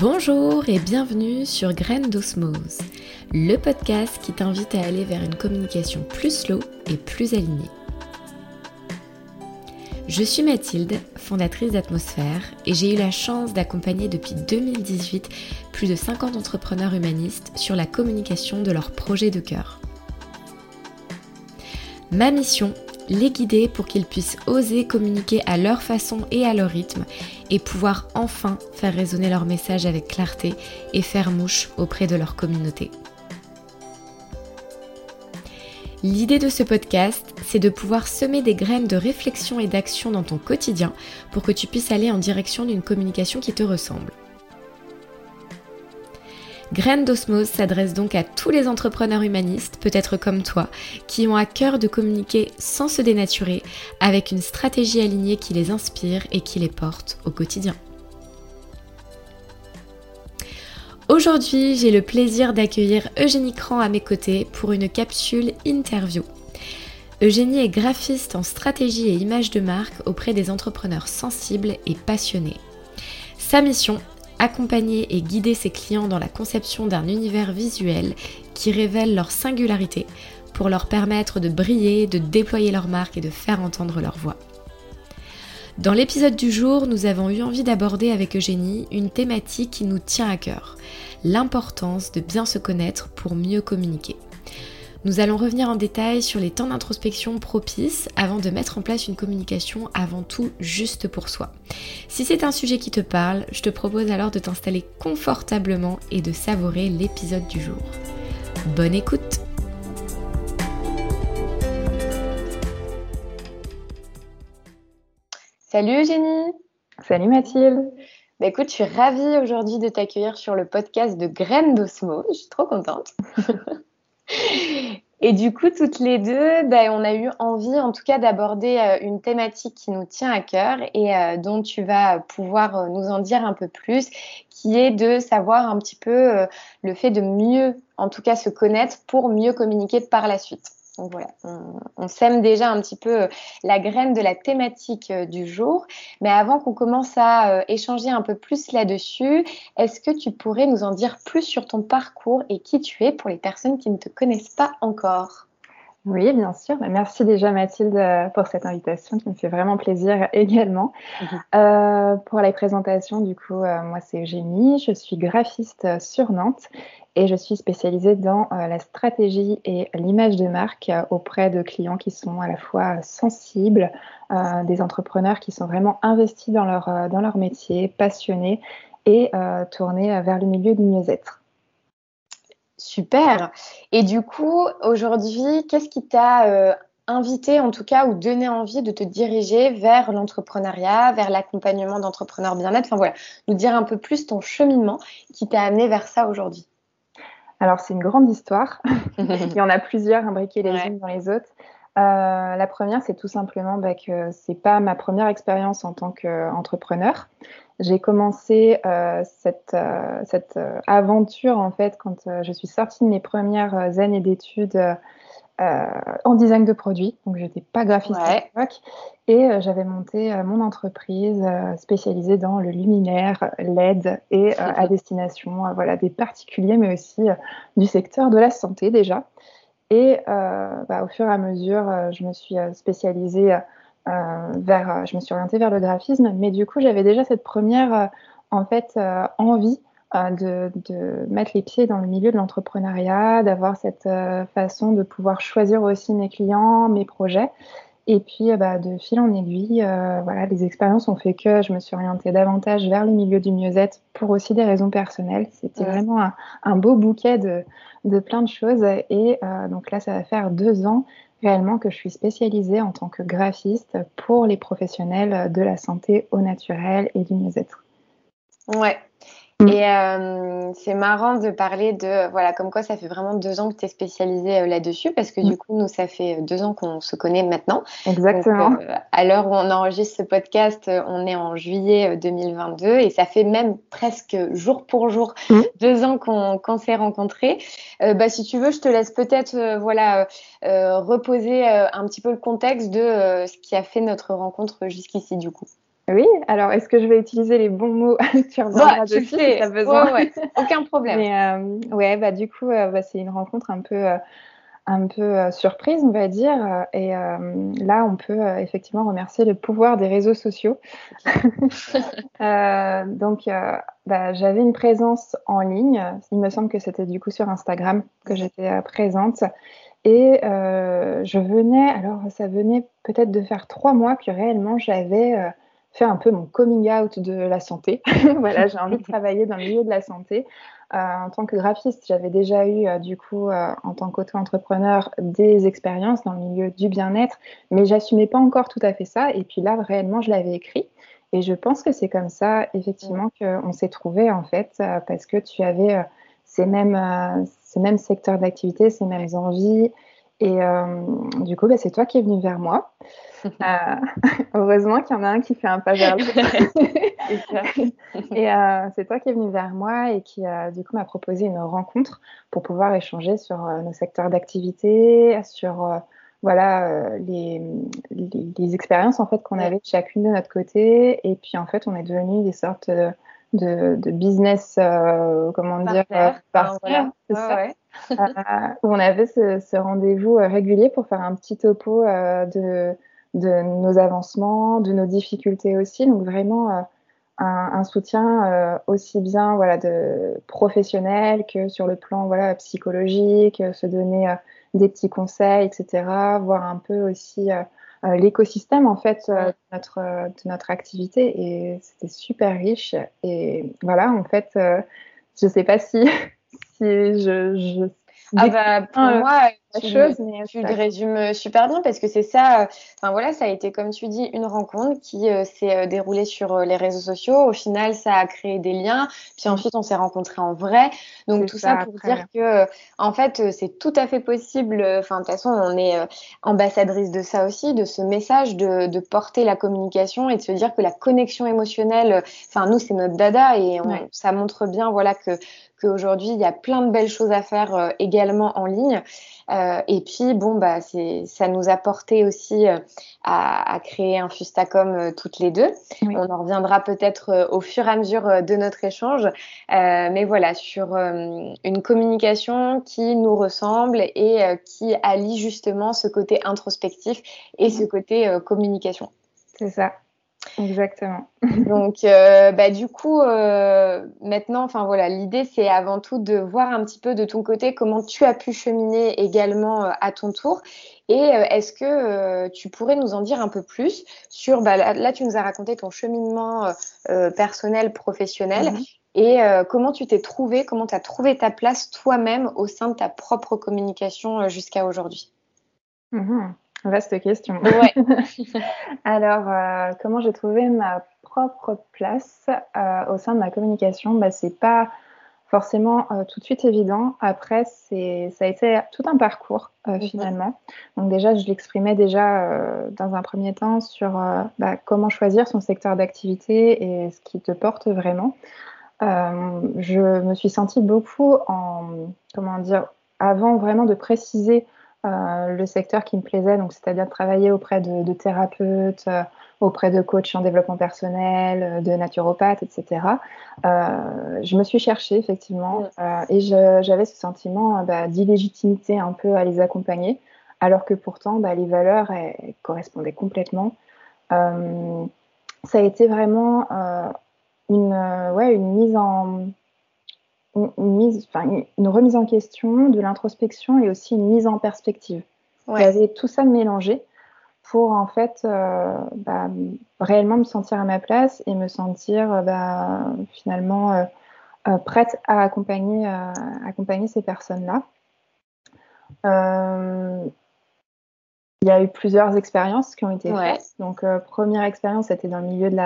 Bonjour et bienvenue sur Graines d'Osmose, le podcast qui t'invite à aller vers une communication plus slow et plus alignée. Je suis Mathilde, fondatrice d'Atmosphère, et j'ai eu la chance d'accompagner depuis 2018 plus de 50 entrepreneurs humanistes sur la communication de leurs projets de cœur. Ma mission les guider pour qu'ils puissent oser communiquer à leur façon et à leur rythme et pouvoir enfin faire résonner leur message avec clarté et faire mouche auprès de leur communauté. L'idée de ce podcast, c'est de pouvoir semer des graines de réflexion et d'action dans ton quotidien pour que tu puisses aller en direction d'une communication qui te ressemble. Graines d'Osmose s'adresse donc à tous les entrepreneurs humanistes, peut-être comme toi, qui ont à cœur de communiquer sans se dénaturer, avec une stratégie alignée qui les inspire et qui les porte au quotidien. Aujourd'hui, j'ai le plaisir d'accueillir Eugénie Cran à mes côtés pour une capsule interview. Eugénie est graphiste en stratégie et image de marque auprès des entrepreneurs sensibles et passionnés. Sa mission accompagner et guider ses clients dans la conception d'un univers visuel qui révèle leur singularité pour leur permettre de briller, de déployer leur marque et de faire entendre leur voix. Dans l'épisode du jour, nous avons eu envie d'aborder avec Eugénie une thématique qui nous tient à cœur, l'importance de bien se connaître pour mieux communiquer. Nous allons revenir en détail sur les temps d'introspection propices avant de mettre en place une communication avant tout juste pour soi. Si c'est un sujet qui te parle, je te propose alors de t'installer confortablement et de savourer l'épisode du jour. Bonne écoute Salut Eugénie Salut Mathilde bah écoute, je suis ravie aujourd'hui de t'accueillir sur le podcast de Graines d'Osmo. Je suis trop contente. Et du coup, toutes les deux, ben, on a eu envie, en tout cas, d'aborder euh, une thématique qui nous tient à cœur et euh, dont tu vas pouvoir euh, nous en dire un peu plus, qui est de savoir un petit peu le fait de mieux, en tout cas, se connaître pour mieux communiquer par la suite. Donc voilà, on, sème déjà un petit peu euh, la graine de la thématique euh, du jour. Mais avant qu'on commence à euh, échanger un peu plus là-dessus, est-ce que tu pourrais nous en dire plus sur ton parcours et qui tu es pour les personnes qui ne te connaissent pas encore? Oui, bien sûr. Bah, merci déjà Mathilde pour cette invitation qui me fait vraiment plaisir également. Mhm. pour la présentation, du coup, moi c'est Eugénie, je suis graphiste sur Nantes et je suis spécialisée dans euh, la stratégie et l'image de marque euh, auprès de clients qui sont à la fois sensibles, euh, des entrepreneurs qui sont vraiment investis dans leur, dans leur métier, passionnés et tournés vers le milieu du mieux-être. Super. Et du coup, aujourd'hui, qu'est-ce qui t'a invité en tout cas ou donné envie de te diriger vers l'entrepreneuriat, vers l'accompagnement d'entrepreneurs bien-être? Enfin voilà, nous dire un peu plus ton cheminement qui t'a amené vers ça aujourd'hui. Alors, c'est une grande histoire. Il y en a plusieurs imbriquées les unes dans les autres. Euh, la première, c'est tout simplement bah, que c'est pas ma première expérience en tant qu'entrepreneur. J'ai commencé euh, cette, euh, cette aventure en fait quand je suis sortie de mes premières années d'études euh, en design de produits. Donc, j'étais pas graphiste à l'époque. Et euh, j'avais monté euh, mon entreprise spécialisée dans le luminaire, LED et à destination voilà, des particuliers, mais aussi du secteur de la santé déjà. Et bah, au fur et à mesure, je me suis spécialisée vers, je me suis orientée vers le graphisme, mais du coup, j'avais déjà cette première en fait envie de, de, mettre les pieds dans le milieu de l'entrepreneuriat, d'avoir cette euh, façon de pouvoir choisir aussi mes clients, mes projets. Et puis, euh, bah, de fil en aiguille, euh, voilà, les expériences ont fait que je me suis orientée davantage vers le milieu du mieux-être pour aussi des raisons personnelles. C'était vraiment un, un, beau bouquet de, de, plein de choses. Et donc là, ça va faire deux ans réellement que je suis spécialisée en tant que graphiste pour les professionnels de la santé au naturel et du mieux-être. Ouais. Et euh, c'est marrant de parler de, voilà, comme quoi ça fait vraiment deux ans que tu es spécialisée euh, là-dessus, parce que du mm. coup, nous, ça fait euh, deux ans qu'on se connaît maintenant. Exactement. à l'heure où on enregistre ce podcast, on est en juillet 2022 et ça fait même presque jour pour jour mm. deux ans qu'on s'est rencontrés. bah, si tu veux, je te laisse peut-être voilà, reposer un petit peu le contexte de ce qui a fait notre rencontre jusqu'ici, du coup. Oui, alors est-ce que je vais utiliser les bons mots Tu bah, dessus si as besoin? Ouais, Aucun problème. Mais ouais, bah du coup, bah, c'est une rencontre un peu un peu euh, surprise, on va dire. Et euh, là, on peut euh, effectivement remercier le pouvoir des réseaux sociaux. donc, bah, j'avais une présence en ligne. Il me semble que c'était du coup sur Instagram que j'étais présente. Et je venais, alors ça venait peut-être de faire trois mois que réellement j'avais fait un peu mon coming out de la santé. voilà, j'ai envie de travailler dans le milieu de la santé. Euh, en tant que graphiste, j'avais déjà eu, euh, du coup, euh, en tant qu'auto-entrepreneur, des expériences dans le milieu du bien-être, mais j'assumais pas encore tout à fait ça. Et puis là, réellement, je l'avais écrit. Et je pense que c'est comme ça, effectivement, qu'on s'est trouvé en fait, parce que tu avais ces mêmes, ces mêmes secteurs d'activité, ces mêmes envies. Et du coup, bah, c'est toi qui es venu vers moi. Euh, heureusement qu'il y en a un qui fait un pas vers l'autre. et euh, c'est toi qui es venu vers moi et qui, du coup, m'a proposé une rencontre pour pouvoir échanger sur euh, nos secteurs d'activité, sur voilà les, les, expériences en fait qu'on avait chacune de notre côté. Et puis, en fait, on est devenus des sortes de, de, business, comment dire, partenaires. c'est où on avait ce, rendez-vous régulier pour faire un petit topo de de nos avancements, de nos difficultés aussi. Donc vraiment euh, un, soutien euh, aussi bien voilà de professionnel que sur le plan voilà psychologique, se donner euh, des petits conseils, etc. Voir un peu aussi l'écosystème en fait de notre de notre activité et c'était super riche et voilà en fait je sais pas si si je, je ah bah, pour moi, tu, chose, mais tu le résumes super bien parce que c'est ça. Enfin voilà, ça a été comme tu dis une rencontre qui euh, s'est euh, déroulée sur euh, les réseaux sociaux. Au final, ça a créé des liens. Puis mm. ensuite, on s'est rencontrés en vrai. Donc tout ça, pour dire que en fait, c'est tout à fait possible. Enfin de toute façon, on est ambassadrice de ça aussi, de ce message de, de, porter la communication et de se dire que la connexion émotionnelle. Enfin nous, c'est notre dada et ça montre bien voilà que qu'aujourd'hui, il y a plein de belles choses à faire euh, également en ligne. Euh, et puis, bon, bah, ça nous a porté aussi euh, à, créer un Fustacom toutes les deux. On en reviendra peut-être au fur et à mesure de notre échange. mais voilà, sur une communication qui nous ressemble et qui allie justement ce côté introspectif et ce côté communication. C'est ça. Exactement. Donc, euh, bah, du coup, euh, maintenant, enfin voilà, l'idée c'est avant tout de voir un petit peu de ton côté comment tu as pu cheminer également euh, à ton tour. Et est-ce que tu pourrais nous en dire un peu plus sur, bah, là, tu nous as raconté ton cheminement personnel, professionnel, mhm. et comment tu t'es trouvé, comment tu as trouvé ta place toi-même au sein de ta propre communication jusqu'à aujourd'hui? Mhm. Vaste question. Alors, euh, comment j'ai trouvé ma propre place euh, au sein de ma communication? Bah, C'est pas forcément euh, tout de suite évident. Après, c'est, ça a été tout un parcours mhm. finalement. Donc déjà, je l'exprimais déjà dans un premier temps sur bah, comment choisir son secteur d'activité et ce qui te porte vraiment. je me suis sentie beaucoup en, comment dire, avant vraiment de préciser le secteur qui me plaisait, donc c'est-à-dire travailler auprès de, thérapeutes, euh, auprès de coachs en développement personnel, euh, de naturopathes, etc. je me suis cherchée effectivement et j'avais ce sentiment bah, d'illégitimité un peu à les accompagner, alors que pourtant bah, les valeurs elles, correspondaient complètement. ça a été vraiment une, ouais, une mise en une, mise, une remise en question, de l'introspection et aussi une mise en perspective. Ouais. J'avais tout ça mélangé pour en fait euh, bah, réellement me sentir à ma place et me sentir euh, bah, finalement euh, prête à accompagner, accompagner ces personnes-là. il y a eu plusieurs expériences qui ont été faites. Donc, première expérience, c'était dans le milieu de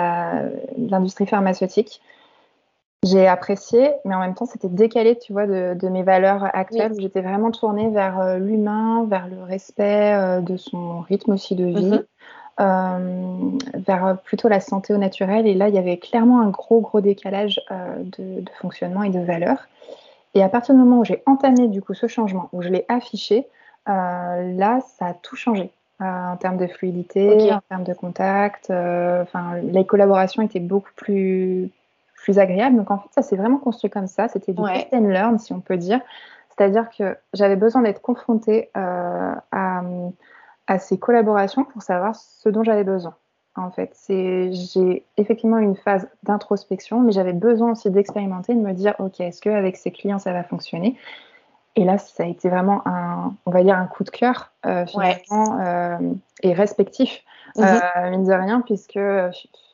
l'industrie pharmaceutique j'ai apprécié, mais en même temps, c'était décalé, tu vois, de, mes valeurs actuelles. où J'étais vraiment tournée vers euh, l'humain, vers le respect euh, de son rythme aussi de vie, mhm. euh, vers plutôt la santé au naturel. Et là, il y avait clairement un gros, gros décalage de, de, fonctionnement et de valeurs. Et à partir du moment où j'ai entamé du coup ce changement, où je l'ai affiché, là, ça a tout changé. en termes de fluidité, en termes de contact. Enfin, les collaborations étaient beaucoup plus plus agréables. Donc en fait, ça s'est vraiment construit comme ça. C'était du test and learn, si on peut dire. C'est-à-dire que j'avais besoin d'être confrontée à, à ces collaborations pour savoir ce dont j'avais besoin en fait. C'est, j'ai effectivement une phase d'introspection, mais j'avais besoin aussi d'expérimenter, de me dire, ok, est-ce qu'avec ces clients ça va fonctionner? Et là, ça a été vraiment un, on va dire, un coup de cœur euh, finalement euh, et respectif, mhm. euh, mine de rien, puisque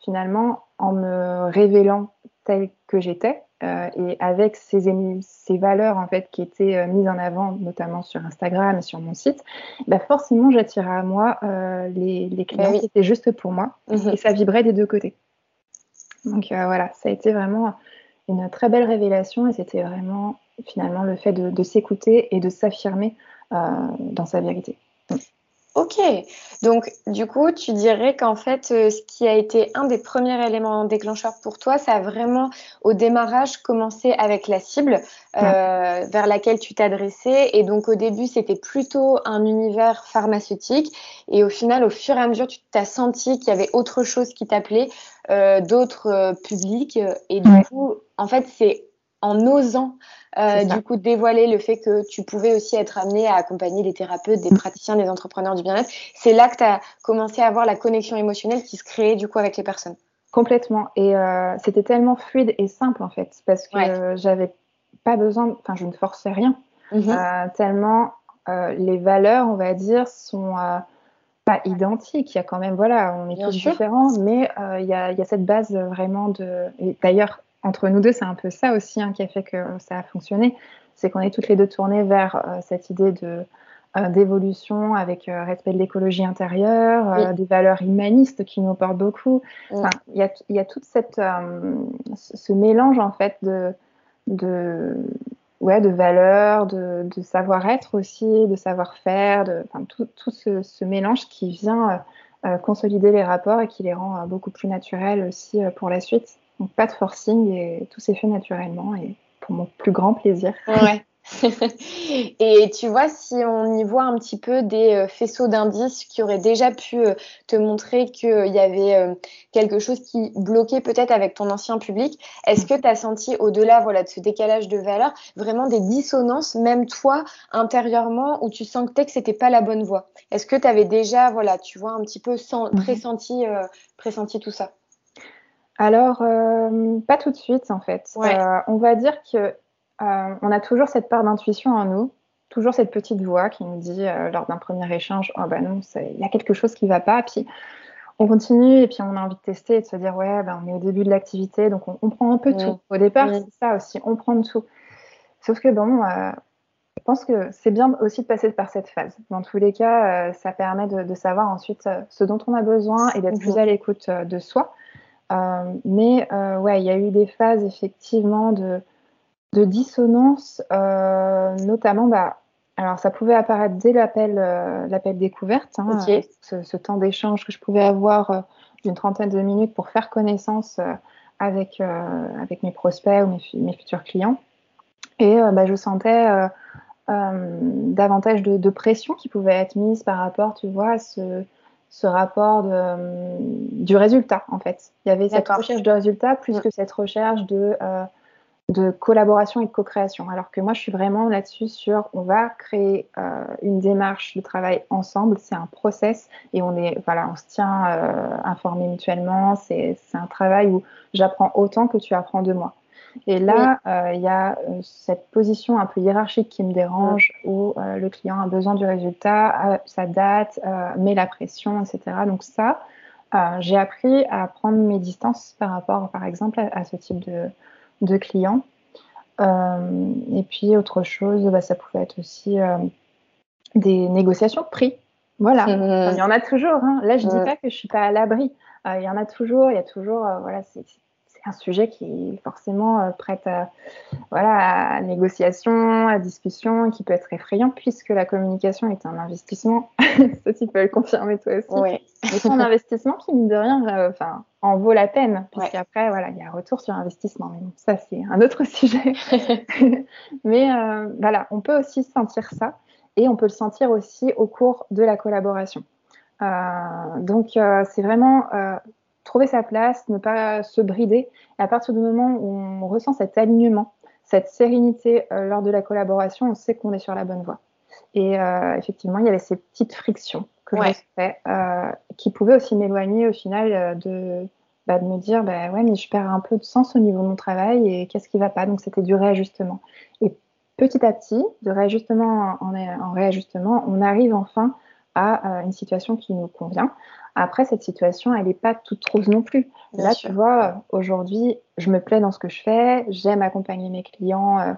finalement, en me révélant tel que j'étais, euh, et avec ces, ces, valeurs en fait qui étaient euh, mises en avant, notamment sur Instagram et sur mon site, bah forcément j'attirais à moi euh, les, les, clients qui étaient juste pour moi mhm. et ça vibrait des deux côtés. Donc voilà, ça a été vraiment une très belle révélation et c'était vraiment finalement le fait de, de s'écouter et de s'affirmer dans sa vérité. Ok, donc du coup, tu dirais qu'en fait, euh, ce qui a été un des premiers éléments déclencheurs pour toi, ça a vraiment, au démarrage, commencé avec la cible euh, vers laquelle tu t'adressais. Et donc au début, c'était plutôt un univers pharmaceutique. Et au final, au fur et à mesure, tu t'as senti qu'il y avait autre chose qui t'appelait, euh, d'autres publics. Et du coup, en fait, c'est en osant euh, du coup dévoiler le fait que tu pouvais aussi être amené à accompagner des thérapeutes, des praticiens, des entrepreneurs du bien-être. C'est là que tu as commencé à avoir la connexion émotionnelle qui se créait du coup avec les personnes. Complètement. Et euh, c'était tellement fluide et simple en fait, parce que j'avais pas besoin, enfin je ne forçais rien, mhm. euh, tellement les valeurs, on va dire, sont pas identiques. Il y a quand même, voilà, on est tous différents, mais il y y, a, cette base vraiment de. D'ailleurs, entre nous deux, c'est un peu ça aussi hein, qui a fait que ça a fonctionné. C'est qu'on est toutes les deux tournées vers euh, cette idée de euh, d'évolution avec euh, respect de l'écologie intérieure, des valeurs humanistes qui nous portent beaucoup. Il y, a, y, a, toute cette ce mélange en fait de de ouais de valeurs, de, de savoir-être aussi, de savoir-faire, de tout, tout ce, ce, mélange qui vient consolider les rapports et qui les rend beaucoup plus naturels aussi pour la suite. Donc pas de forcing et tout s'est fait naturellement et pour mon plus grand plaisir. Ouais. et tu vois, si on y voit un petit peu des euh, faisceaux d'indices qui auraient déjà pu euh, te montrer qu'il y avait euh, quelque chose qui bloquait peut-être avec ton ancien public, est-ce que tu as senti au-delà voilà, de ce décalage de valeur vraiment des dissonances, même toi, intérieurement, où tu sentais que c'était pas la bonne voie? Est-ce que tu avais déjà, voilà, tu vois, un petit peu mhm. pressenti, pressenti tout ça? Alors, euh, pas tout de suite en fait. Euh, on va dire que euh, on a toujours cette part d'intuition en nous, toujours cette petite voix qui nous dit lors d'un premier échange, oh bah non, il y a quelque chose qui va pas. Puis on continue et puis on a envie de tester et de se dire ouais, bah, on est au début de l'activité, donc on, prend un peu tout. Au départ, c'est ça aussi, on prend tout. Sauf que bon, je pense que c'est bien aussi de passer par cette phase. Dans tous les cas, ça permet de, savoir ensuite ce dont on a besoin et d'être plus mhm. à l'écoute de soi. Euh, mais euh, ouais, il y a eu des phases effectivement de, de dissonance, euh, notamment, bah, alors ça pouvait apparaître dès l'appel l'appel découverte, hein, ce, temps d'échange que je pouvais avoir d'une trentaine de minutes pour faire connaissance avec, avec mes prospects ou mes, mes futurs clients. Et bah, je sentais davantage de, de, pression qui pouvait être mise par rapport, tu vois, à ce, ce rapport de, du résultat, en fait. Il y avait cette recherche de résultat plus mm. que cette recherche de, euh, de collaboration et de co-création. Alors que moi, je suis vraiment là-dessus sur on va créer euh, une démarche de travail ensemble. C'est un process et on est voilà, on se tient euh, informés mutuellement. C'est un travail où j'apprends autant que tu apprends de moi. Et là, euh, il y a euh, cette position un peu hiérarchique qui me dérange, où euh, le client a besoin du résultat, sa date, met la pression, etc. Donc ça, j'ai appris à prendre mes distances par rapport, par exemple, à, ce type de, de client. et puis, autre chose, bah, ça pouvait être aussi des négociations de prix. Voilà, il y en a toujours. Hein. Là, je ne dis pas que je suis pas à l'abri. il y en a toujours, il y a toujours, voilà, c'est un sujet qui est forcément euh, prête à, voilà, à négociation, à discussion, qui peut être effrayant puisque la communication est un investissement. Ça, tu peux le confirmer toi aussi. Oui. C'est un investissement qui, mine de rien, euh, en vaut la peine, puisqu'après, voilà, il y a un retour sur investissement. Mais bon, ça, c'est un autre sujet. Mais euh, voilà, on peut aussi sentir ça et on peut le sentir aussi au cours de la collaboration. donc, c'est vraiment trouver sa place, ne pas se brider. Et à partir du moment où on ressent cet alignement, cette sérénité lors de la collaboration, on sait qu'on est sur la bonne voie. Et effectivement, il y avait ces petites frictions que je fait, qui pouvaient aussi m'éloigner au final de bah, de me dire bah, ouais mais je perds un peu de sens au niveau de mon travail et qu'est-ce qui va pas? Donc c'était du réajustement et petit à petit de réajustement en, en réajustement on arrive enfin à euh, une situation qui nous convient après cette situation elle n'est pas toute rose non plus. Là tu vois aujourd'hui je me plais dans ce que je fais. J'aime accompagner mes clients euh,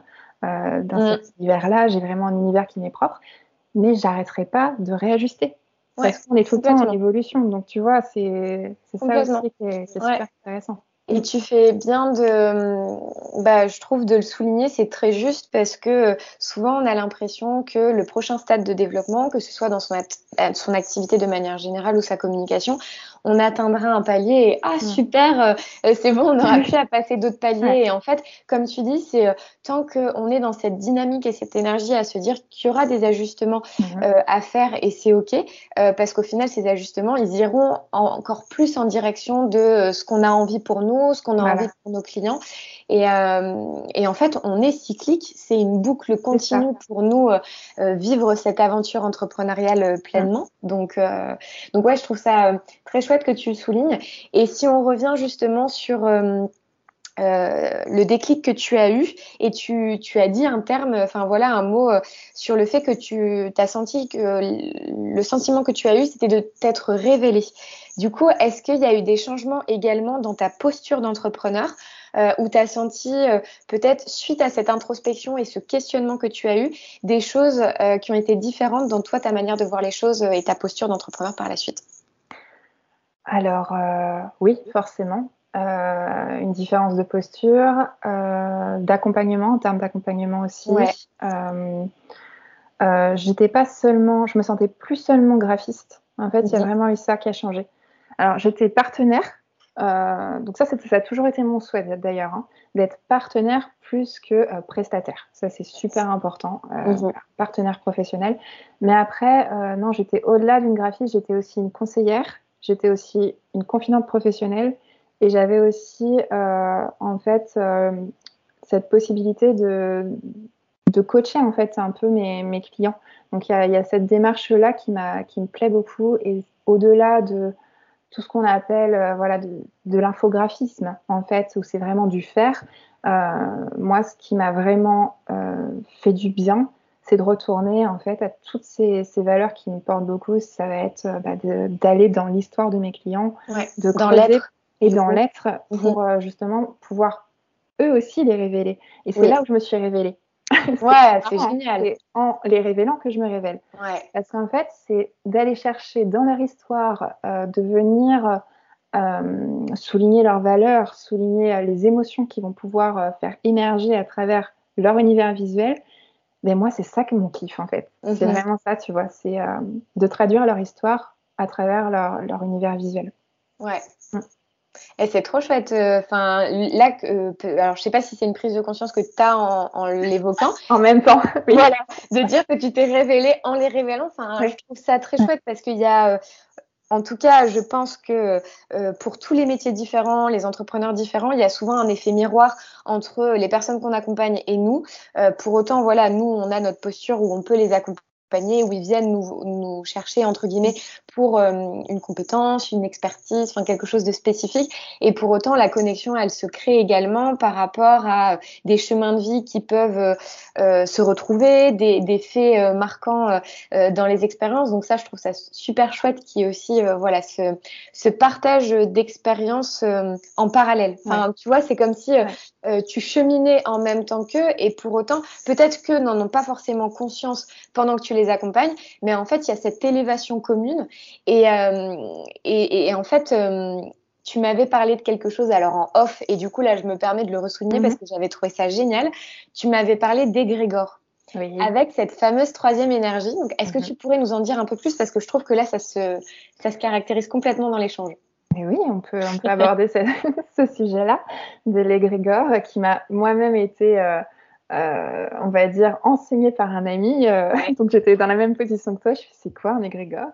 euh, dans mm. cet univers là j'ai vraiment un univers qui m'est propre. Mais j'arrêterai pas de réajuster. Parce qu'on est tout le temps en évolution. Donc, tu vois, c'est ça aussi qui est, super intéressant. Et tu fais bien de, bah, je trouve, de le souligner, c'est très juste parce que souvent on a l'impression que le prochain stade de développement, que ce soit dans son, son activité de manière générale ou sa communication, on atteindra un palier et ah super, euh, euh, c'est bon, on n'aura plus à passer d'autres paliers. Et en fait, comme tu dis, c'est euh, tant qu'on est dans cette dynamique et cette énergie à se dire qu'il y aura des ajustements mhm. à faire et c'est ok, parce qu'au final, ces ajustements, ils iront encore plus en direction de ce qu'on a envie pour nous, ce qu'on a envie pour nos clients. Et, et, en fait, on est cyclique, c'est une boucle continue pour nous vivre cette aventure entrepreneuriale pleinement. Donc, donc ouais, je trouve ça très chouette que tu le soulignes. Et si on revient justement sur euh, euh, le déclic que tu as eu et tu, tu, as dit un terme, enfin voilà un mot euh, sur le fait que tu as senti que le sentiment que tu as eu, c'était de t'être révélé. Du coup, est-ce qu'il y a eu des changements également dans ta posture d'entrepreneur? euh, où tu as senti peut-être suite à cette introspection et ce questionnement que tu as eu, des choses qui ont été différentes dans toi, ta manière de voir les choses et ta posture d'entrepreneur par la suite? Alors euh, oui, forcément. Euh, une différence de posture, euh, d'accompagnement, en termes d'accompagnement aussi. j'étais pas seulement, je me sentais plus seulement graphiste. En fait, il y a vraiment eu ça qui a changé. Alors, j'étais partenaire. Donc ça, ça a toujours été mon souhait d'ailleurs, hein, d'être partenaire plus que prestataire. Ça, c'est super important, mhm. partenaire professionnel. Mais après, non, j'étais au-delà d'une graphiste, j'étais aussi une conseillère j'étais aussi une confidente professionnelle et j'avais aussi euh, en fait euh, cette possibilité de, de coacher en fait un peu mes, mes clients. Donc il y, y a, cette démarche là qui qui me plaît beaucoup et au-delà de tout ce qu'on appelle euh, voilà de, de l'infographisme en fait où c'est vraiment du faire. moi, ce qui m'a vraiment fait du bien, c'est de retourner en fait à toutes ces, valeurs qui me portent beaucoup. Ça va être euh, bah, d'aller dans l'histoire de mes clients, de dans l'être et dans l'être mhm. pour euh, justement pouvoir eux aussi les révéler. Et c'est là où je me suis révélée. Ouais, c'est génial. C'est en les révélant que je me révèle. Parce qu'en fait, c'est d'aller chercher dans leur histoire, euh, de venir souligner leurs valeurs, souligner les émotions qui vont pouvoir faire émerger à travers leur univers visuel mais moi, c'est ça que mon kiff, en fait. C'est mhm. vraiment ça, tu vois. C'est euh, de traduire leur histoire à travers leur, leur univers visuel. Ouais. Mm. Et c'est trop chouette. Euh, enfin, là, euh, alors je sais pas si c'est une prise de conscience que tu as en, en l'évoquant. en même temps. Oui. Voilà. De dire que tu t'es révélé en les révélant. Enfin, je trouve ça très chouette parce qu'il y a en tout cas, je pense que euh, pour tous les métiers différents, les entrepreneurs différents, il y a souvent un effet miroir entre les personnes qu'on accompagne et nous. Euh, pour autant, voilà, nous, on a notre posture où on peut les accompagner où ils viennent nous, nous chercher entre guillemets pour euh, une compétence, une expertise, enfin quelque chose de spécifique. Et pour autant, la connexion, elle se crée également par rapport à des chemins de vie qui peuvent euh, euh se retrouver, des, des faits euh, marquants dans les expériences. Donc ça, je trouve ça super chouette qu'il y ait aussi voilà ce, ce partage d'expériences en parallèle. Enfin, tu vois, c'est comme si tu cheminais en même temps qu'eux et pour autant, peut-être qu'eux n'en ont pas forcément conscience pendant que tu les accompagne, mais en fait, il y a cette élévation commune. Et, euh, et, en fait, euh, tu m'avais parlé de quelque chose alors en off, et du coup, là, je me permets de le ressouligner parce mhm. que j'avais trouvé ça génial. Tu m'avais parlé d'égrégore. Avec cette fameuse troisième énergie. Donc, est-ce que mhm. tu pourrais nous en dire un peu plus? Parce que je trouve que là, ça se, ça se caractérise complètement dans l'échange. oui, on peut, on peut aborder ce, ce sujet-là de l'égrégore qui m'a moi-même été euh, on va dire, enseigné par un ami. donc j'étais dans la même position que toi. Je fais, c'est quoi un égrégore?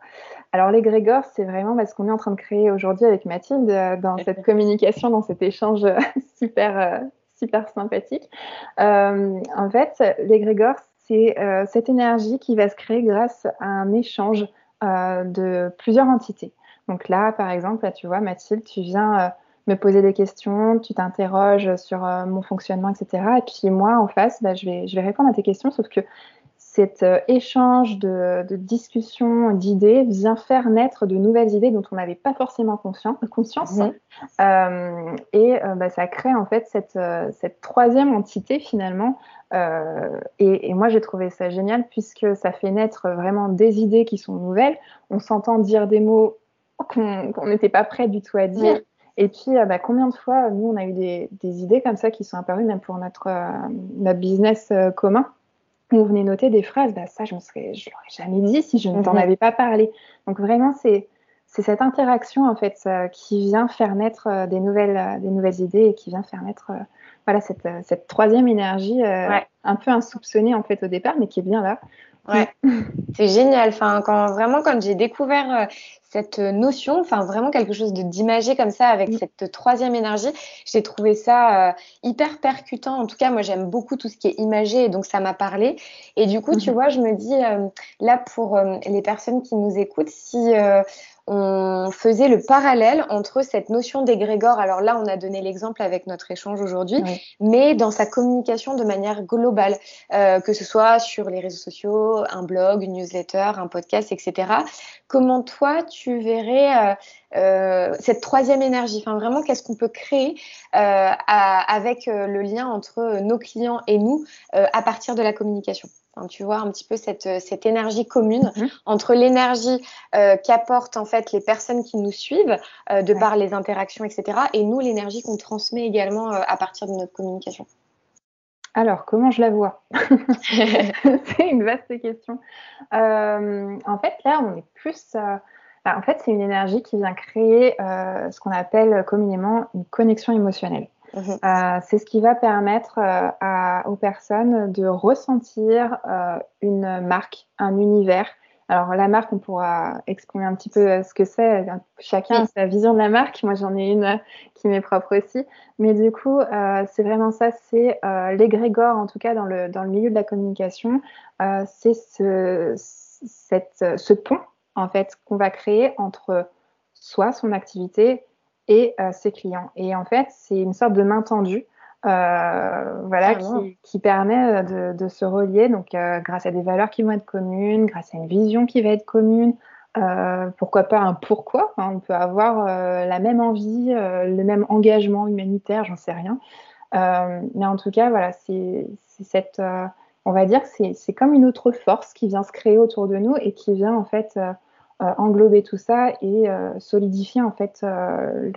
Alors l'égrégore, c'est vraiment ce qu'on est en train de créer aujourd'hui avec Mathilde dans cette communication, dans cet échange super, super sympathique. en fait, l'égrégore, c'est cette énergie qui va se créer grâce à un échange de plusieurs entités. Donc là, par exemple, tu vois, Mathilde, tu viens euh, me poser des questions, tu t'interroges sur euh, mon fonctionnement, etc. Et puis moi, en face, bah, je, vais, je vais répondre à tes questions, sauf que cet euh, échange de, de discussions, d'idées vient faire naître de nouvelles idées dont on n'avait pas forcément conscience. Mhm. et bah, ça crée en fait cette, cette troisième entité finalement. Et, et, moi, j'ai trouvé ça génial puisque ça fait naître vraiment des idées qui sont nouvelles. On s'entend dire des mots qu'on n'était pas prêt du tout à dire. Et puis, euh, bah, combien de fois, nous, on a eu des, idées comme ça qui sont apparues, même pour notre, euh, business euh, commun, où on venait noter des phrases, bah, ça, je ne l'aurais jamais dit si je ne t'en mhm. avais pas parlé. Donc, vraiment, c'est cette interaction, en fait, qui vient faire naître des, nouvelles, des nouvelles idées et qui vient faire naître voilà, cette, cette troisième énergie un peu insoupçonnée, en fait, au départ, mais qui est bien là. Ouais, c'est génial. Enfin, quand vraiment quand j'ai découvert euh, cette notion, enfin vraiment quelque chose de d'imagé comme ça avec mm. cette troisième énergie, j'ai trouvé ça euh, hyper percutant. En tout cas, moi j'aime beaucoup tout ce qui est imagé, et donc ça m'a parlé. Et du coup, tu mm-hmm. vois, je me dis euh, là pour les personnes qui nous écoutent, si on faisait le parallèle entre cette notion d'égrégore, alors là on a donné l'exemple avec notre échange aujourd'hui, mais dans sa communication de manière globale, euh, que ce soit sur les réseaux sociaux, un blog, une newsletter, un podcast, etc. Comment toi tu verrais euh, euh, cette troisième énergie, enfin vraiment qu'est-ce qu'on peut créer avec le lien entre nos clients et nous à partir de la communication? Tu vois un petit peu cette, euh, cette énergie commune mhm. entre l'énergie euh, qu'apportent en fait les personnes qui nous suivent euh, de par les interactions, etc. Et nous, l'énergie qu'on transmet également à partir de notre communication. Alors, comment je la vois? C'est une vaste question. en fait, là, on est plus... Bah, en fait, c'est une énergie qui vient créer ce qu'on appelle communément une connexion émotionnelle. Mhm. Euh, c'est ce qui va permettre euh, aux personnes de ressentir euh, une marque, un univers. Alors la marque, on pourra exprimer un petit peu ce que c'est. Chacun a sa vision de la marque. Moi, j'en ai une qui m'est propre aussi. Mais du coup, c'est vraiment ça. C'est l'égrégore, en tout cas dans le, dans le milieu de la communication. c'est ce, ce pont, en fait, qu'on va créer entre soi, son activité, et euh, ses clients. Et en fait, c'est une sorte de main tendue. Euh, voilà, qui, permet euh, de, se relier donc grâce à des valeurs qui vont être communes, grâce à une vision qui va être commune, pourquoi pas un pourquoi. Hein. on peut avoir la même envie, le même engagement humanitaire, j'en sais rien. mais en tout cas, voilà, c'est cette, on va dire, c'est comme une autre force qui vient se créer autour de nous et qui vient en fait englober tout ça et euh, solidifier en fait euh,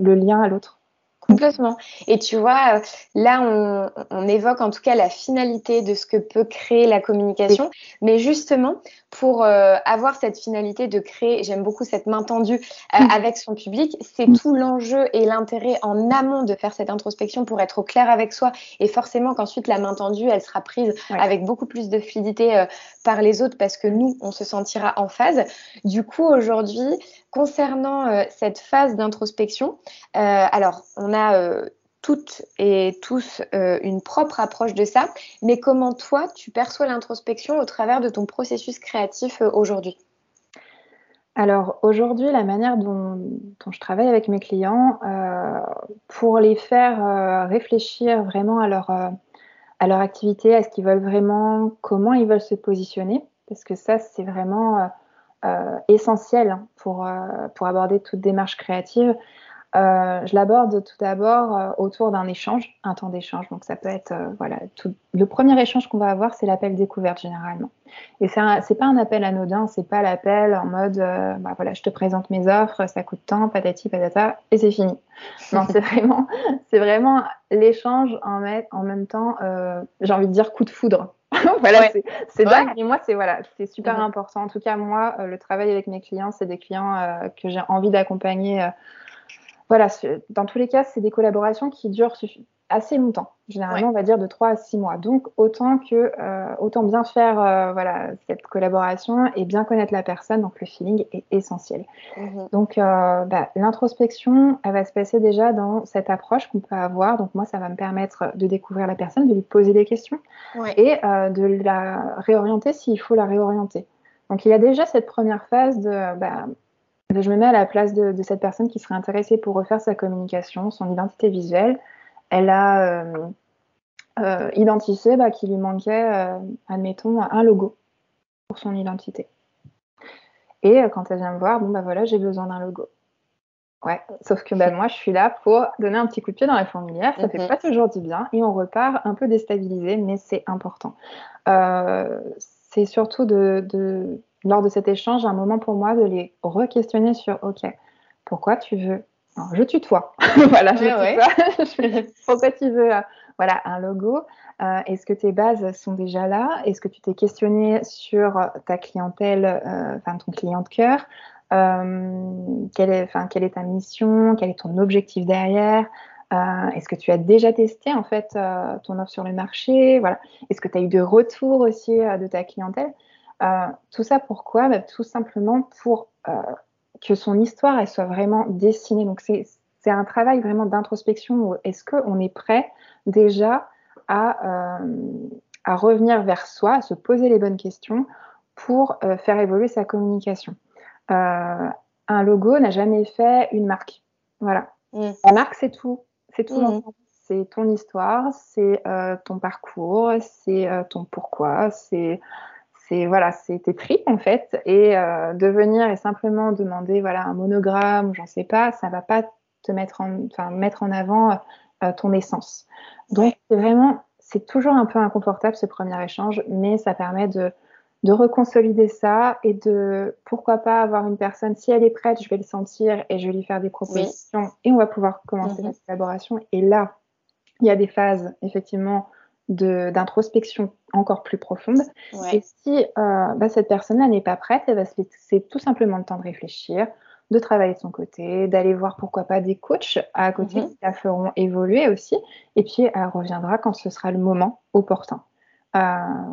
le, lien à l'autre. Complètement. Et tu vois, là, on, évoque en tout cas la finalité de ce que peut créer la communication. Mais justement, pour avoir cette finalité de créer, j'aime beaucoup cette main tendue mm. avec son public, c'est mm. tout l'enjeu et l'intérêt en amont de faire cette introspection pour être au clair avec soi. Et forcément qu'ensuite, la main tendue, elle sera prise avec beaucoup plus de fluidité par les autres parce que nous, on se sentira en phase. Du coup, aujourd'hui, concernant euh, cette phase d'introspection, euh, alors on a euh, toutes et tous une propre approche de ça, mais comment toi, tu perçois l'introspection au travers de ton processus créatif aujourd'hui? Alors aujourd'hui, la manière dont, je travaille avec mes clients, pour les faire réfléchir vraiment à leur, à leur activité, à ce qu'ils veulent vraiment, comment ils veulent se positionner, parce que ça, c'est vraiment euh, euh, essentiel euh, pour aborder toute démarche créative. Euh, je l'aborde tout d'abord euh, autour d'un échange, un temps d'échange. Donc ça peut être, euh, voilà, tout... le premier échange qu'on va avoir, c'est l'appel découverte généralement. Et c'est pas un appel anodin, c'est pas l'appel en mode, bah voilà, je te présente mes offres, ça coûte tant, patati patata, et c'est fini. Non, c'est vraiment, c'est vraiment l'échange en, en même temps, j'ai envie de dire coup de foudre. voilà, c'est dingue. Et moi, c'est voilà, c'est super important. En tout cas, moi, le travail avec mes clients, c'est des clients que j'ai envie d'accompagner voilà, dans tous les cas, c'est des collaborations qui durent assez longtemps. Généralement, on va dire de 3 à 6 mois. Donc, autant, que, euh, autant bien faire euh, voilà, cette collaboration et bien connaître la personne. Donc, le feeling est essentiel. Mhm. Donc, euh, bah, l'introspection, elle va se passer déjà dans cette approche qu'on peut avoir. Donc, moi, ça va me permettre de découvrir la personne, de lui poser des questions et de la réorienter s'il faut la réorienter. Donc, il y a déjà cette première phase de, bah, je me mets à la place de, de cette personne qui serait intéressée pour refaire sa communication, son identité visuelle elle a euh, euh, identifié bah, qu'il lui manquait, euh, admettons, un logo pour son identité. Et quand elle vient me voir, bon bah voilà, j'ai besoin d'un logo. Ouais, sauf que bah, moi, je suis là pour donner un petit coup de pied dans la fourmilière. Ça ne fait mhm. pas toujours du bien et on repart un peu déstabilisé, mais c'est important. c'est surtout de, lors de cet échange un moment pour moi de les re-questionner sur OK, pourquoi tu veux je tutoie. voilà, je Pourquoi tu veux euh, voilà, un logo. Euh, Est-ce que tes bases sont déjà là? Est-ce que tu t'es questionné sur ta clientèle, euh, enfin ton client de cœur? Quelle, est, quelle est ta mission? Quel est ton objectif derrière? Est-ce que tu as déjà testé en fait ton offre sur le marché? Voilà. Est-ce que tu as eu de retours aussi de ta clientèle? Tout ça pourquoi? Bah, Tout simplement pour que son histoire elle soit vraiment dessinée. Donc c'est un travail vraiment d'introspection. Est-ce qu'on est prêt déjà à, euh, à, revenir vers soi, à se poser les bonnes questions pour euh, faire évoluer sa communication euh, Un logo n'a jamais fait une marque. Voilà. Mm. La marque, c'est tout. C'est tout. Mm. C'est ton histoire, c'est ton parcours, c'est ton pourquoi, c'est c'est voilà, c'était pris en fait, et euh, de venir et simplement demander voilà un monogramme, j'en sais pas, ça va pas te mettre en, enfin mettre en avant euh, ton essence. Donc c'est vraiment, c'est toujours un peu inconfortable ce premier échange, mais ça permet de de reconsolider ça et de pourquoi pas avoir une personne si elle est prête, je vais le sentir et je vais lui faire des propositions et on va pouvoir commencer la mhm. collaboration. Et là, il y a des phases effectivement d'introspection encore plus profonde. Et si euh, bah, cette personne-là n'est pas prête, elle va se laisser tout simplement le temps de réfléchir, de travailler de son côté, d'aller voir pourquoi pas des coachs à côté mhm. qui la feront évoluer aussi. Et puis elle reviendra quand ce sera le moment opportun. Euh,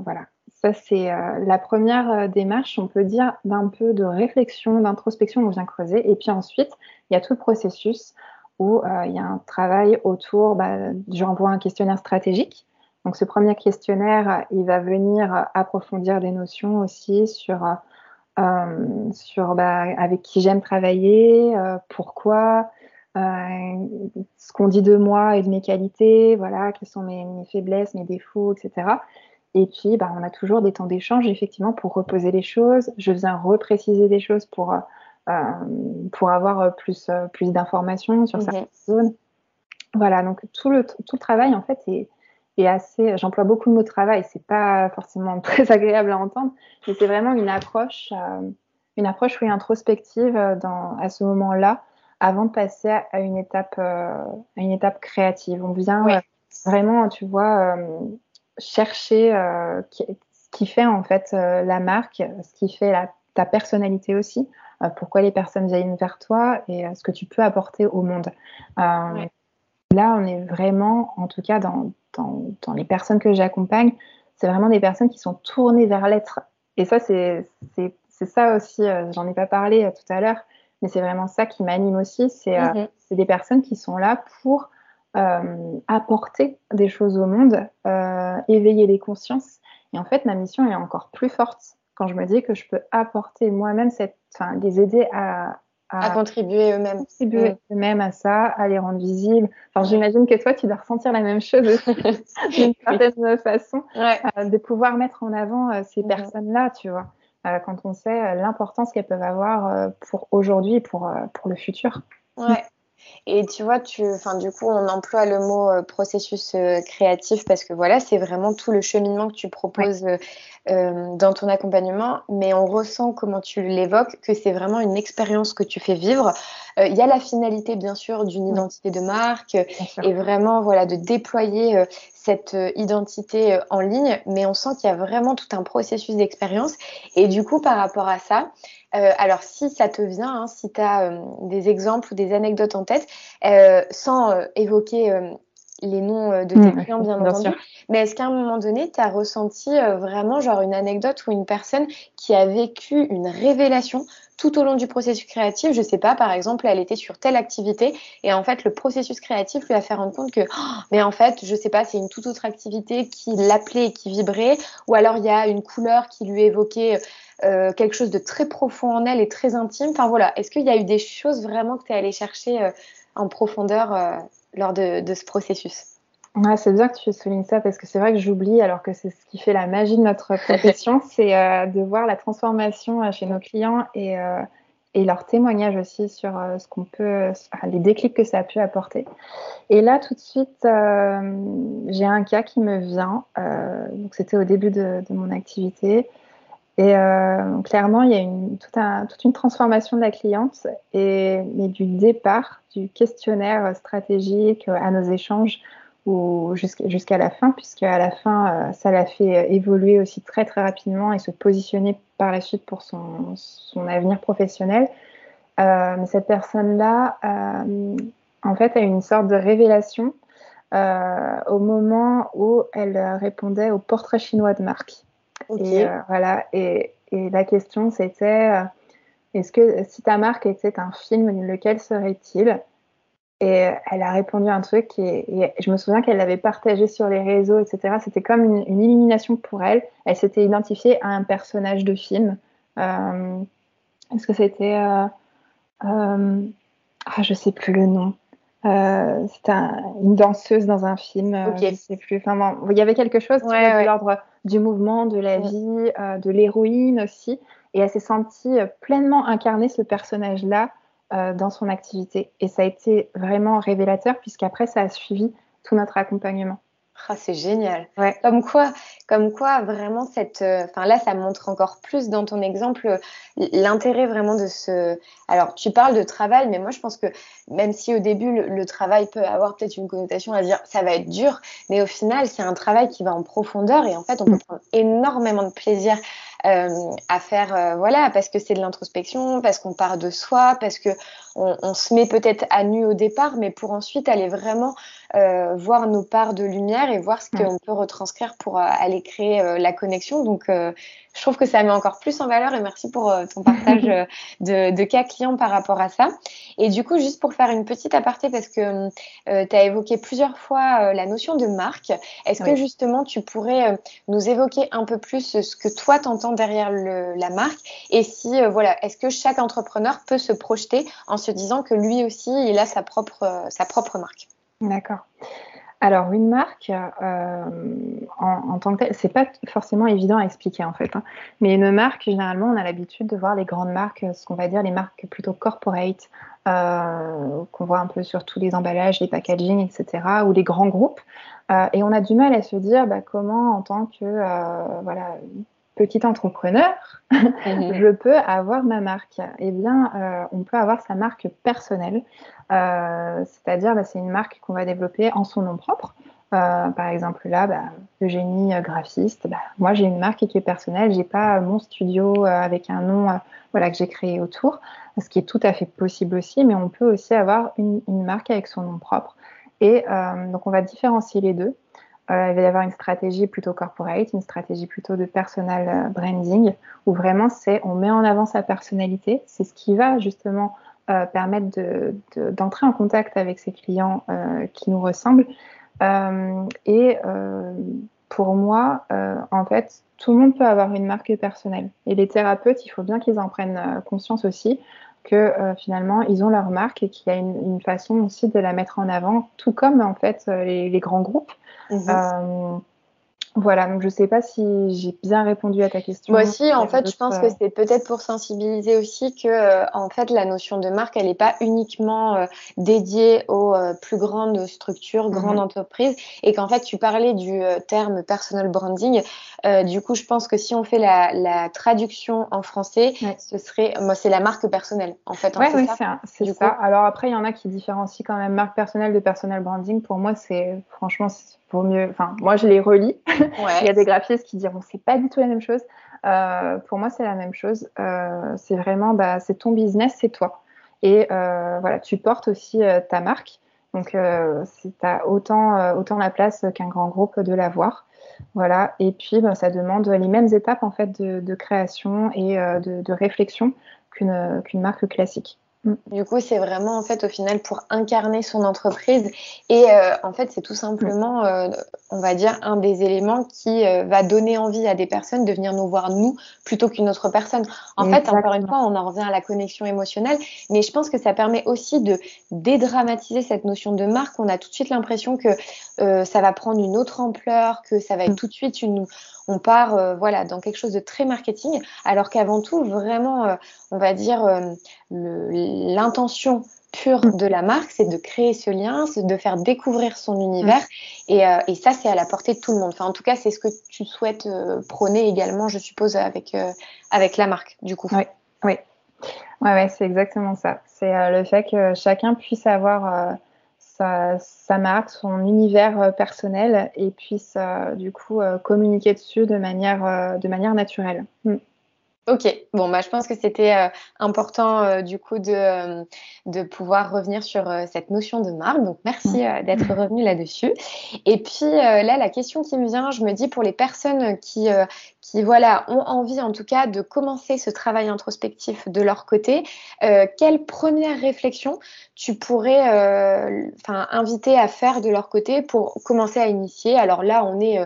voilà. Ça, c'est euh, la première démarche, on peut dire, d'un peu de réflexion, d'introspection, on vient creuser. Et puis ensuite, il y a tout le processus où il y a un travail autour, bah, j'envoie un questionnaire stratégique donc ce premier questionnaire, il va venir approfondir des notions aussi sur, euh, sur bah, avec qui j'aime travailler, euh, pourquoi, euh, ce qu'on dit de moi et de mes qualités, voilà, quelles sont mes, faiblesses, mes défauts, etc. Et puis, bah, on a toujours des temps d'échange, effectivement, pour reposer les choses. Je viens repréciser des choses pour, pour avoir plus, plus d'informations sur certaines zones. Voilà, donc tout le, tout le travail, en fait, est, et assez. J'emploie beaucoup de mots travail, c'est pas forcément très agréable à entendre, mais c'est vraiment une approche, euh, une approche oui, introspective euh, dans, à ce moment-là, avant de passer à une étape, euh, à une étape créative. On vient vraiment, tu vois, chercher ce qui fait en fait la marque, ce qui fait la, ta personnalité aussi, pourquoi les personnes viennent vers toi et ce que tu peux apporter au monde. Là, on est vraiment, en tout cas, dans, dans, les personnes que j'accompagne, c'est vraiment des personnes qui sont tournées vers l'être. Et ça, c'est ça aussi, euh, j'en ai pas parlé euh, tout à l'heure, mais c'est vraiment ça qui m'anime aussi. C'est euh, mhm. des personnes qui sont là pour apporter des choses au monde, éveiller les consciences. Et en fait, ma mission est encore plus forte quand je me dis que je peux apporter moi-même, enfin, les aider à, à, contribuer eux-mêmes. Contribuer mm. eux-mêmes à ça, à les rendre visibles. Enfin, j'imagine que toi, tu dois ressentir la même chose d'une certaine façon, euh, de pouvoir mettre en avant euh, ces mm. personnes-là, tu vois, euh, quand on sait l'importance qu'elles peuvent avoir pour aujourd'hui et pour, pour le futur. Ouais. Et tu vois, tu, enfin, du coup, on emploie le mot processus créatif parce que voilà, c'est vraiment tout le cheminement que tu proposes euh, dans ton accompagnement, mais on ressent, comment tu l'évoques, que c'est vraiment une expérience que tu fais vivre. Euh, il y a la finalité, bien sûr, d'une identité de marque et vraiment, voilà, de déployer euh, cette identité en ligne, mais on sent qu'il y a vraiment tout un processus d'expérience. Et du coup, par rapport à ça, alors si ça te vient, hein, si tu as des exemples ou des anecdotes en tête, sans évoquer les noms de tes mmh, clients, bien, entendu. Mais est-ce qu'à un moment donné, tu as ressenti vraiment genre une anecdote ou une personne qui a vécu une révélation tout au long du processus créatif, je sais pas, par exemple, elle était sur telle activité et en fait, le processus créatif lui a fait rendre compte que, oh, mais en fait, je sais pas, c'est une toute autre activité qui l'appelait et qui vibrait, ou alors il y a une couleur qui lui évoquait euh, quelque chose de très profond en elle et très intime. Enfin voilà, est-ce qu'il y a eu des choses vraiment que tu es allé chercher euh, en profondeur euh, lors de, ce processus? Ouais, c'est bien que tu soulignes ça parce que c'est vrai que j'oublie, alors que c'est ce qui fait la magie de notre profession, c'est euh, de voir la transformation euh, chez nos clients et, euh, et leur témoignage aussi sur ce qu'on peut, les déclics que ça a pu apporter. Et là, tout de suite, j'ai un cas qui me vient. donc, c'était au début de, de, mon activité. Et clairement, il y a une, tout un, toute une transformation de la cliente, et, mais du départ, du questionnaire stratégique à nos échanges jusqu'à la fin, puisque à la fin, euh, ça l'a fait euh, évoluer aussi très très rapidement et se positionner par la suite pour son, son avenir professionnel. Euh, mais cette personne-là, en fait, a eu une sorte de révélation au moment où elle répondait au portrait chinois de Marc. Et voilà. Et, et, la question, c'était est-ce que si ta marque était un film, lequel serait-il? Et elle a répondu un truc et, je me souviens qu'elle l'avait partagé sur les réseaux, etc. C'était comme une, une, illumination pour elle. Elle s'était identifiée à un personnage de film. Euh, Est-ce que c'était... Euh, euh, ah, je sais plus le nom. Euh, c'était une danseuse dans un film. Euh, je sais plus. Enfin, bon, il y avait quelque chose ouais, de l'ordre du mouvement, de la vie, euh, de l'héroïne aussi. Et elle s'est sentie pleinement incarner ce personnage-là euh, dans son activité. Et ça a été vraiment révélateur puisqu'après, ça a suivi tout notre accompagnement. Ah, c'est génial. Ouais. Comme quoi, comme quoi vraiment cette, euh, enfin là, ça montre encore plus dans ton exemple l'intérêt vraiment de ce. Alors, tu parles de travail, mais moi, je pense que même si au début le, travail peut avoir peut-être une connotation à dire ça va être dur, mais au final, c'est un travail qui va en profondeur et en fait, on peut mm. prendre énormément de plaisir euh, à faire, euh, voilà, parce que c'est de l'introspection, parce qu'on part de soi, parce que on, on se met peut-être à nu au départ, mais pour ensuite aller vraiment euh, voir nos parts de lumière et voir ce qu'on peut retranscrire pour aller créer la connexion. Donc, je trouve que ça met encore plus en valeur et merci pour ton partage de, de, cas clients par rapport à ça. Et du coup, juste pour faire une petite aparté, parce que tu as évoqué plusieurs fois la notion de marque, est-ce que justement tu pourrais nous évoquer un peu plus ce que toi t'entends derrière la marque et si euh, voilà, est-ce que chaque entrepreneur peut se projeter en se disant que lui aussi il a sa propre euh, sa propre marque? D'accord. Alors une marque euh, en, tant que telle, c'est pas forcément évident à expliquer en fait. Hein. Mais une marque, généralement, on a l'habitude de voir les grandes marques, ce qu'on va dire les marques plutôt corporate, qu'on voit un peu sur tous les emballages, les packaging, etc., ou les grands groupes. et on a du mal à se dire bah, comment, en tant que voilà, petit entrepreneur, mhm. je peux avoir ma marque. Eh bien, euh, on peut avoir sa marque personnelle, euh, c'est-à-dire bah, c'est une marque qu'on va développer en son nom propre. Euh, par exemple, là, bah, Eugénie graphiste, bah, moi j'ai une marque qui est personnelle, j'ai pas mon studio avec un nom voilà, que j'ai créé autour, ce qui est tout à fait possible aussi, mais on peut aussi avoir une, une marque avec son nom propre. Et donc on va différencier les deux. Euh, il va y avoir une stratégie plutôt corporate, une stratégie plutôt de personal euh, branding, où vraiment c'est on met en avant sa personnalité. C'est ce qui va justement euh, permettre d'entrer de, en contact avec ses clients euh, qui nous ressemblent. Et pour moi, en fait, tout le monde peut avoir une marque personnelle. Et les thérapeutes, il faut bien qu'ils en prennent conscience aussi que finalement ils ont leur marque et qu'il y a une, une, façon aussi de la mettre en avant, tout comme en fait les, les grands groupes. Mhm. Euh, voilà, donc je ne sais pas si j'ai bien répondu à ta question. Moi aussi, en fait, je pense que c'est peut-être pour sensibiliser aussi que, euh, en fait, la notion de marque, elle n'est pas uniquement euh, dédiée aux plus grandes structures, grandes mhm. entreprises, et qu'en fait, tu parlais du terme personal branding. du coup, je pense que si on fait la, traduction en français, ce serait, moi, c'est la marque personnelle, en fait. Hein, oui, c'est ça. Alors après, il y en a qui différencient quand même marque personnelle de personal branding. Pour moi, c'est franchement, vaut mieux. Enfin, moi, je les relis. Il y a des graphistes qui diront c'est pas du tout la même chose. Euh, pour moi, c'est la même chose. Euh, c'est vraiment, bah, c'est ton business, c'est toi. Et euh, voilà, tu portes aussi ta marque. Donc, tu as autant, autant la place qu'un grand groupe de l'avoir. Voilà. Et puis, bah, ça demande les mêmes étapes en fait de, création et de, de réflexion qu'une marque classique. Du coup, c'est vraiment en fait au final pour incarner son entreprise et euh, en fait c'est tout simplement, euh, on va dire, un des éléments qui euh, va donner envie à des personnes de venir nous voir nous plutôt qu'une autre personne. En fait, encore une fois, on en revient à la connexion émotionnelle, mais je pense que ça permet aussi de dédramatiser cette notion de marque. On a tout de suite l'impression que ça va prendre une autre ampleur, que ça va être mm. tout de suite une on part euh, voilà dans quelque chose de très marketing, alors qu'avant tout, vraiment, euh, on va dire euh, l'intention pure mm. de la marque, c'est de créer ce lien, c'est de faire découvrir son univers, mm. et, ça, c'est à la portée de tout le monde. Enfin, en tout cas, c'est ce que tu souhaites prôner également, je suppose, avec avec la marque, du coup. Oui, oui, ouais, ouais c'est exactement ça. C'est le fait que chacun puisse avoir sa, marque, son univers euh, personnel et puisse euh, du coup euh, communiquer dessus de manière, naturelle. Mm. Ok, bon, bah, je pense que c'était important du coup de, de pouvoir revenir sur cette notion de marque. Donc, merci mm. d'être revenu là-dessus. Et puis là, la question qui me vient, je me dis pour les personnes qui, qui voilà, ont envie en tout cas de commencer ce travail introspectif de leur côté, euh, quelle première réflexion tu pourrais euh, inviter à faire de leur côté pour commencer à initier? Alors là, on est, euh,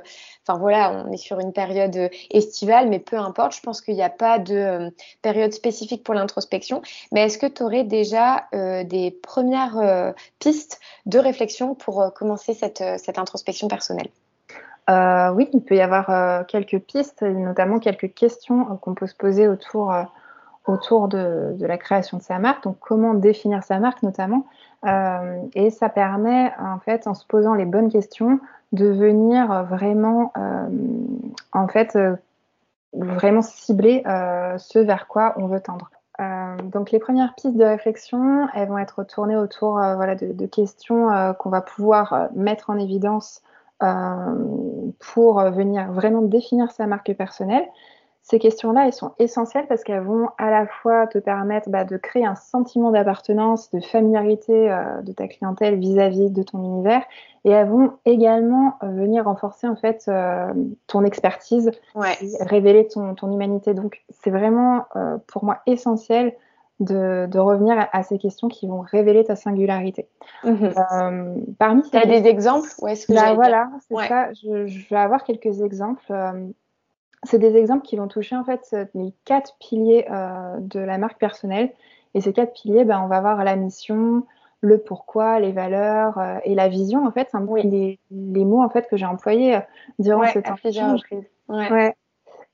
enfin voilà, on est sur une période estivale, mais peu importe, je pense qu'il n'y a pas de période spécifique pour l'introspection. Mais est-ce que tu aurais déjà des premières pistes de réflexion pour commencer cette, introspection personnelle? Euh, oui, il peut y avoir euh, quelques pistes, notamment quelques questions euh, qu'on peut se poser autour, autour de, la création de sa marque. Donc, comment définir sa marque, notamment? Et ça permet, en fait, en se posant les bonnes questions, de venir vraiment, en fait, vraiment cibler ce vers quoi on veut tendre. donc les premières pistes de réflexion, elles vont être tournées autour voilà, de, questions qu'on va pouvoir mettre en évidence euh, pour venir vraiment définir sa marque personnelle. Ces questions-là, elles sont essentielles parce qu'elles vont à la fois te permettre bah, de créer un sentiment d'appartenance, de familiarité euh, de ta clientèle vis-à-vis de ton univers, et elles vont également venir renforcer en fait euh, ton expertise, révéler ton, ton, humanité. Donc c'est vraiment pour moi essentiel de, revenir à, ces questions qui vont révéler ta singularité. Mhm. Euh, parmi tu as des exemples? Ouais, que bah, Voilà, c'est ça. Je, vais avoir quelques exemples. Euh, c'est des exemples qui vont toucher en fait les quatre piliers euh, de la marque personnelle. Et ces quatre piliers, ben, on va voir la mission, le pourquoi, les valeurs et la vision. En fait, c'est un peu les, mots en fait que j'ai employés durant ce temps. Ouais.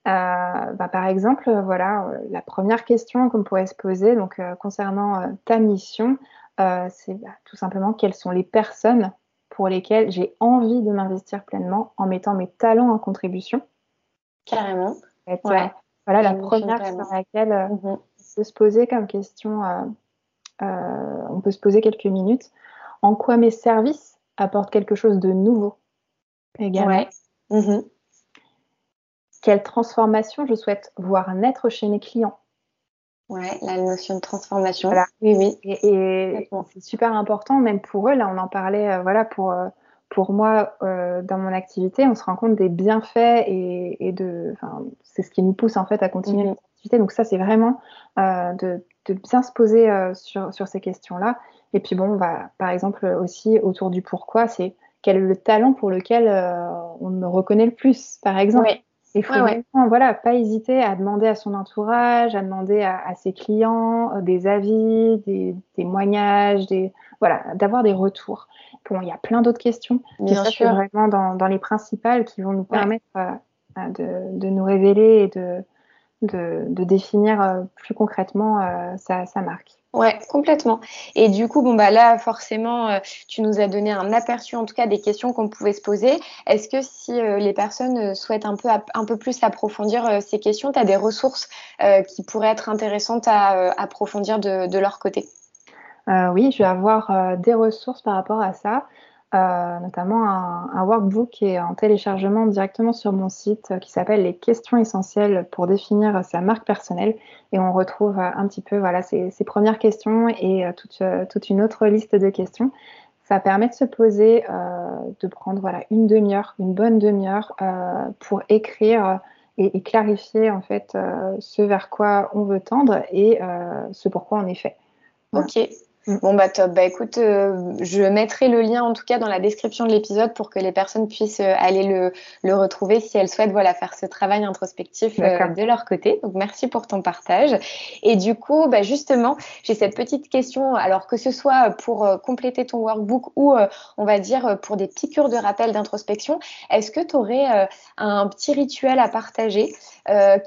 Euh, bah, par exemple, euh, voilà, euh, la première question qu'on pourrait se poser donc, concernant ta mission, c'est bah, tout simplement quelles sont les personnes pour lesquelles j'ai envie de m'investir pleinement en mettant mes talents en contribution? Carrément. voilà la première sur laquelle mhm. on peut se poser comme question, on peut se poser quelques minutes. En quoi mes services apportent quelque chose de nouveau également. Mhm quelle transformation je souhaite voir naître chez mes clients. Ouais, la notion de transformation. Oui, oui. Et, c'est super important, même pour eux. Là, on en parlait, euh, voilà, pour, euh, pour moi, euh, dans mon activité, on se rend compte des bienfaits et, de. C'est ce qui nous pousse, en fait, à continuer mmh. activité. Donc, ça, c'est vraiment de, de, bien se poser sur, sur ces questions-là. Et puis, bon, on va, par exemple, aussi, autour du pourquoi, c'est quel est le talent pour lequel on me reconnaît le plus, par exemple. Oui. Il faut vraiment, voilà, pas hésiter à demander à son entourage, à demander à, ses clients euh, des avis, des, témoignages, des, voilà, d'avoir des retours. Bon, il y a plein d'autres questions, Bien mais sûr. vraiment dans, dans, les principales qui vont nous permettre euh, de, de, nous révéler et de, de, de définir plus concrètement sa, sa marque. Ouais, complètement. Et du coup, bon bah là, forcément, euh, tu nous as donné un aperçu, en tout cas, des questions qu'on pouvait se poser. Est-ce que si euh, les personnes euh, souhaitent un peu, un peu plus approfondir ces questions, tu as des ressources qui pourraient être intéressantes à approfondir de, de leur côté? Oui, je vais avoir des ressources par rapport à ça. Euh, notamment un, workbook qui est en téléchargement directement sur mon site euh, qui s'appelle Les questions essentielles pour définir sa marque personnelle. Et on retrouve euh, un petit peu voilà, ces, premières questions et toute, toute, une autre liste de questions. ça permet de se poser, de prendre une demi-heure, une bonne demi-heure pour écrire et, clarifier en fait ce vers quoi on veut tendre et ce pourquoi on est fait. Bon bah top. Bah écoute, euh, je mettrai le lien en tout cas dans la description de l'épisode pour que les personnes puissent euh, aller le, le, retrouver si elles souhaitent voilà faire ce travail introspectif euh, de leur côté. Donc merci pour ton partage. Et du coup, bah justement, j'ai cette petite question. Alors que ce soit pour compléter ton workbook ou on va dire pour des piqûres de rappel d'introspection, est-ce que tu aurais un petit rituel à partager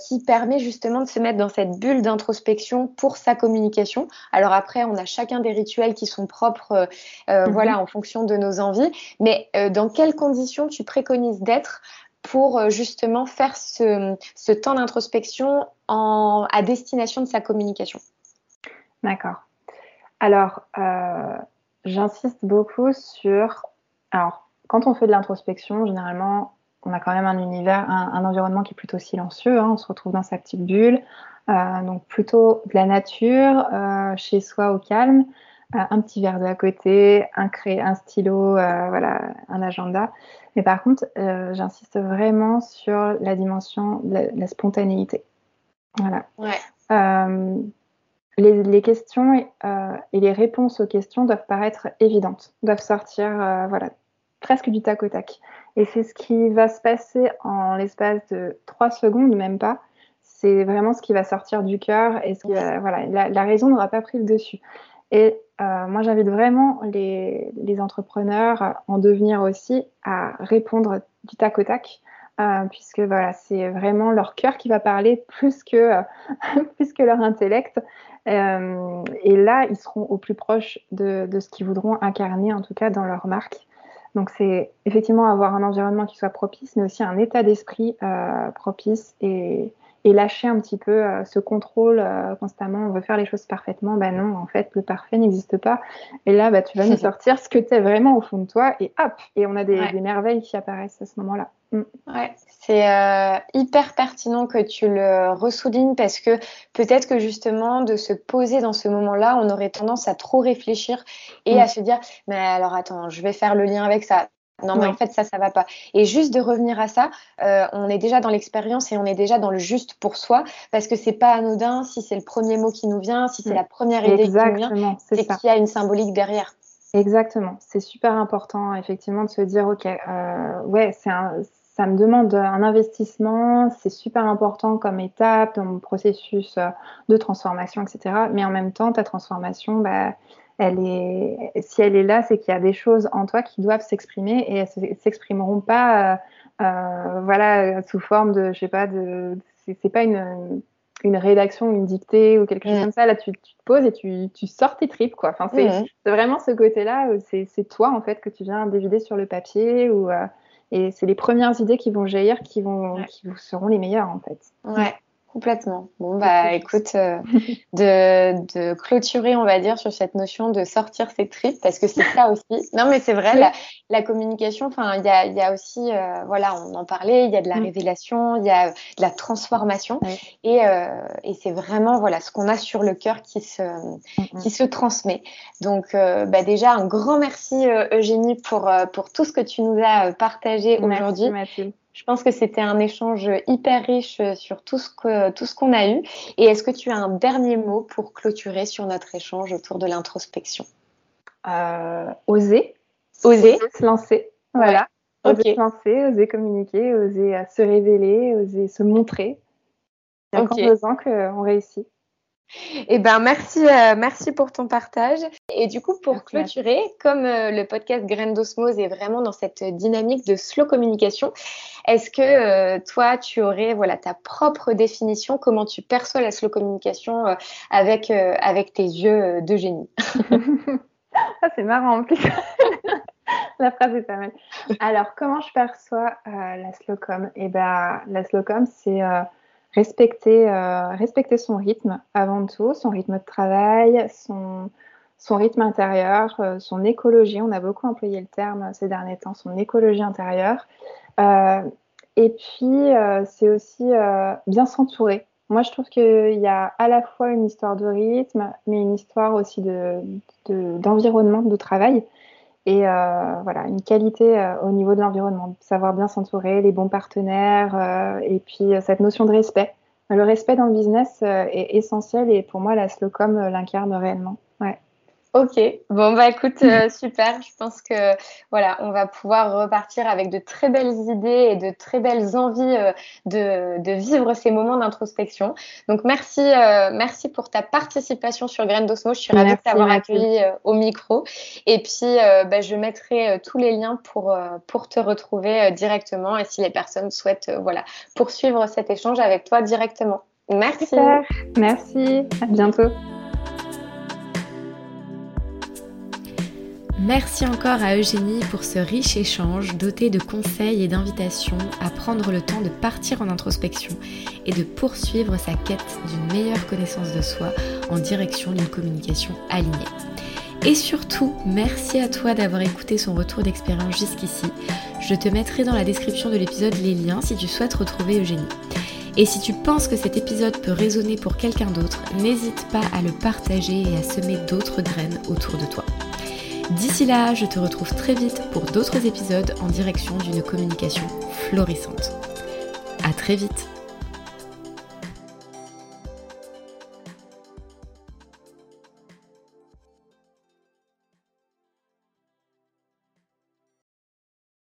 qui permet justement de se mettre dans cette bulle d'introspection pour sa communication? Alors après, on a chacun des rituels qui sont propres, euh, euh, mhm. voilà, en fonction de nos envies. Mais euh, dans quelles conditions tu préconises d'être pour justement faire ce, temps d'introspection à destination de sa communication? D'accord. Alors, j'insiste beaucoup sur. Alors, quand on fait de l'introspection, généralement, on a quand même un univers, un, environnement qui est plutôt silencieux. Hein. on se retrouve dans sa petite bulle. Euh, donc plutôt de la nature, euh, chez soi au calme, euh, un petit verre de à côté, un, cré, un stylo, voilà, un agenda. Mais par contre, j'insiste vraiment sur la dimension de la, spontanéité. Voilà. Les, les, questions et, et, les réponses aux questions doivent paraître évidentes, doivent sortir voilà, presque du tac au tac. Et c'est ce qui va se passer en l'espace de trois secondes, même pas, c'est vraiment ce qui va sortir du cœur et voilà, la, raison n'aura pas pris le dessus. Et euh, moi, j'invite vraiment les, entrepreneurs en devenir aussi à répondre du tac au tac, euh, puisque voilà, c'est vraiment leur cœur qui va parler plus que, plus que leur intellect. Euh, et là, ils seront au plus proche de, de ce qu'ils voudront incarner, en tout cas dans leur marque. Donc, c'est effectivement avoir un environnement qui soit propice, mais aussi un état d'esprit propice et, et lâcher un petit peu euh, ce contrôle euh, constamment. On veut faire les choses parfaitement. Ben non, en fait, le parfait n'existe pas. Et là, bah, tu vas nous sortir ce que tu es vraiment au fond de toi et hop, et on a des, merveilles qui apparaissent à ce moment-là. Mm. Ouais, c'est euh, hyper pertinent que tu le ressoulignes parce que peut-être que justement de se poser dans ce moment-là, on aurait tendance à trop réfléchir et mm. à se dire mais alors attends, je vais faire le lien avec ça. Non, mais en fait, ça, ça va pas. Et juste de revenir à ça, euh, on est déjà dans l'expérience et on est déjà dans le juste pour soi, parce que c'est pas anodin si c'est le premier mot qui nous vient, si c'est mm. la première idée qui nous vient, c'est qu'il y a une symbolique derrière. Exactement. C'est super important, effectivement, de se dire, ok, euh, ouais, c'est ça me demande un investissement, c'est super important comme étape dans mon processus euh, de transformation, etc. Mais en même temps, ta transformation, bah, elle est, si elle est là, c'est qu'il y a des choses en toi qui doivent s'exprimer et elles s'exprimeront pas, euh, euh, voilà, sous forme de, je sais pas, de, c'est pas une, une rédaction, une dictée ou quelque chose mm. comme ça. Là, tu, tu, te poses et tu, tu sors tes tripes, quoi. Enfin, c'est vraiment ce côté-là, c'est toi en fait que tu viens dévider sur le papier ou et c'est les premières idées qui vont jaillir qui vont, qui seront les meilleures en fait. Ouais. Complètement. Bon, bah écoute, euh, de, de, clôturer, on va dire, sur cette notion de sortir ses tripes, parce que c'est ça aussi. Non, mais c'est vrai, la, la, communication, enfin, il y a, y a, aussi, euh, voilà, on en parlait, il y a de la mm. révélation, il y a de la transformation, et, euh, et c'est vraiment, voilà, ce qu'on a sur le cœur qui se, qui se transmet. Donc, bah, déjà, un grand merci, Eugénie, pour, pour tout ce que tu nous as partagé aujourd'hui. Je pense que c'était un échange hyper riche sur tout ce que tout ce qu'on a eu. Et est-ce que tu as un dernier mot pour clôturer sur notre échange autour de l'introspection? Euh, Oser. Oser. se lancer. Voilà. Oser se lancer, oser communiquer, oser euh, se révéler, oser se montrer. Il y a encore deux ans qu'on réussit. Eh ben merci, euh, merci pour ton partage. Et du coup, pour clôturer, comme euh, le podcast Graines d'osmose est vraiment dans cette dynamique de slow communication, est-ce que euh, toi, tu aurais voilà ta propre définition? Comment tu perçois la slow communication avec avec tes yeux de génie? Ah, c'est marrant en plus. la phrase est pas mal. Alors, comment je perçois la slow com? Eh ben, la slow com, c'est respecter, euh, respecter son rythme avant tout, son rythme de travail, son, son rythme intérieur, euh, son écologie. On a beaucoup employé le terme ces derniers temps, son écologie intérieure. Euh, et puis, c'est aussi bien s'entourer. Moi, je trouve qu'il y a à la fois une histoire de rythme, mais une histoire aussi d'environnement, de, de travail. Et voilà, une qualité au niveau de l'environnement, savoir bien s'entourer, les bons partenaires et puis cette notion de respect. Le respect dans le business est essentiel et pour moi la Slowcom l'incarne réellement. Ok, bon bah écoute, euh, super. Je pense que voilà, on va pouvoir repartir avec de très belles idées et de très belles envies euh, de, de, vivre ces moments d'introspection. Donc merci, euh, merci pour ta participation sur Graines d'Osmo. Je suis ravie de t'avoir accueilli au micro. Et puis bah, je mettrai tous les liens pour pour te retrouver directement et si les personnes souhaitent voilà poursuivre cet échange avec toi directement. Merci. Super. Merci. À bientôt. Merci encore à Eugénie pour ce riche échange doté de conseils et d'invitations à prendre le temps de partir en introspection et de poursuivre sa quête d'une meilleure connaissance de soi en direction d'une communication alignée. Et surtout, merci à toi d'avoir écouté son retour d'expérience jusqu'ici. Je te mettrai dans la description de l'épisode les liens si tu souhaites retrouver Eugénie. Et si tu penses que cet épisode peut résonner pour quelqu'un d'autre, n'hésite pas à le partager et à semer d'autres graines autour de toi. D'ici là, je te retrouve très vite pour d'autres épisodes en direction d'une communication florissante. À très vite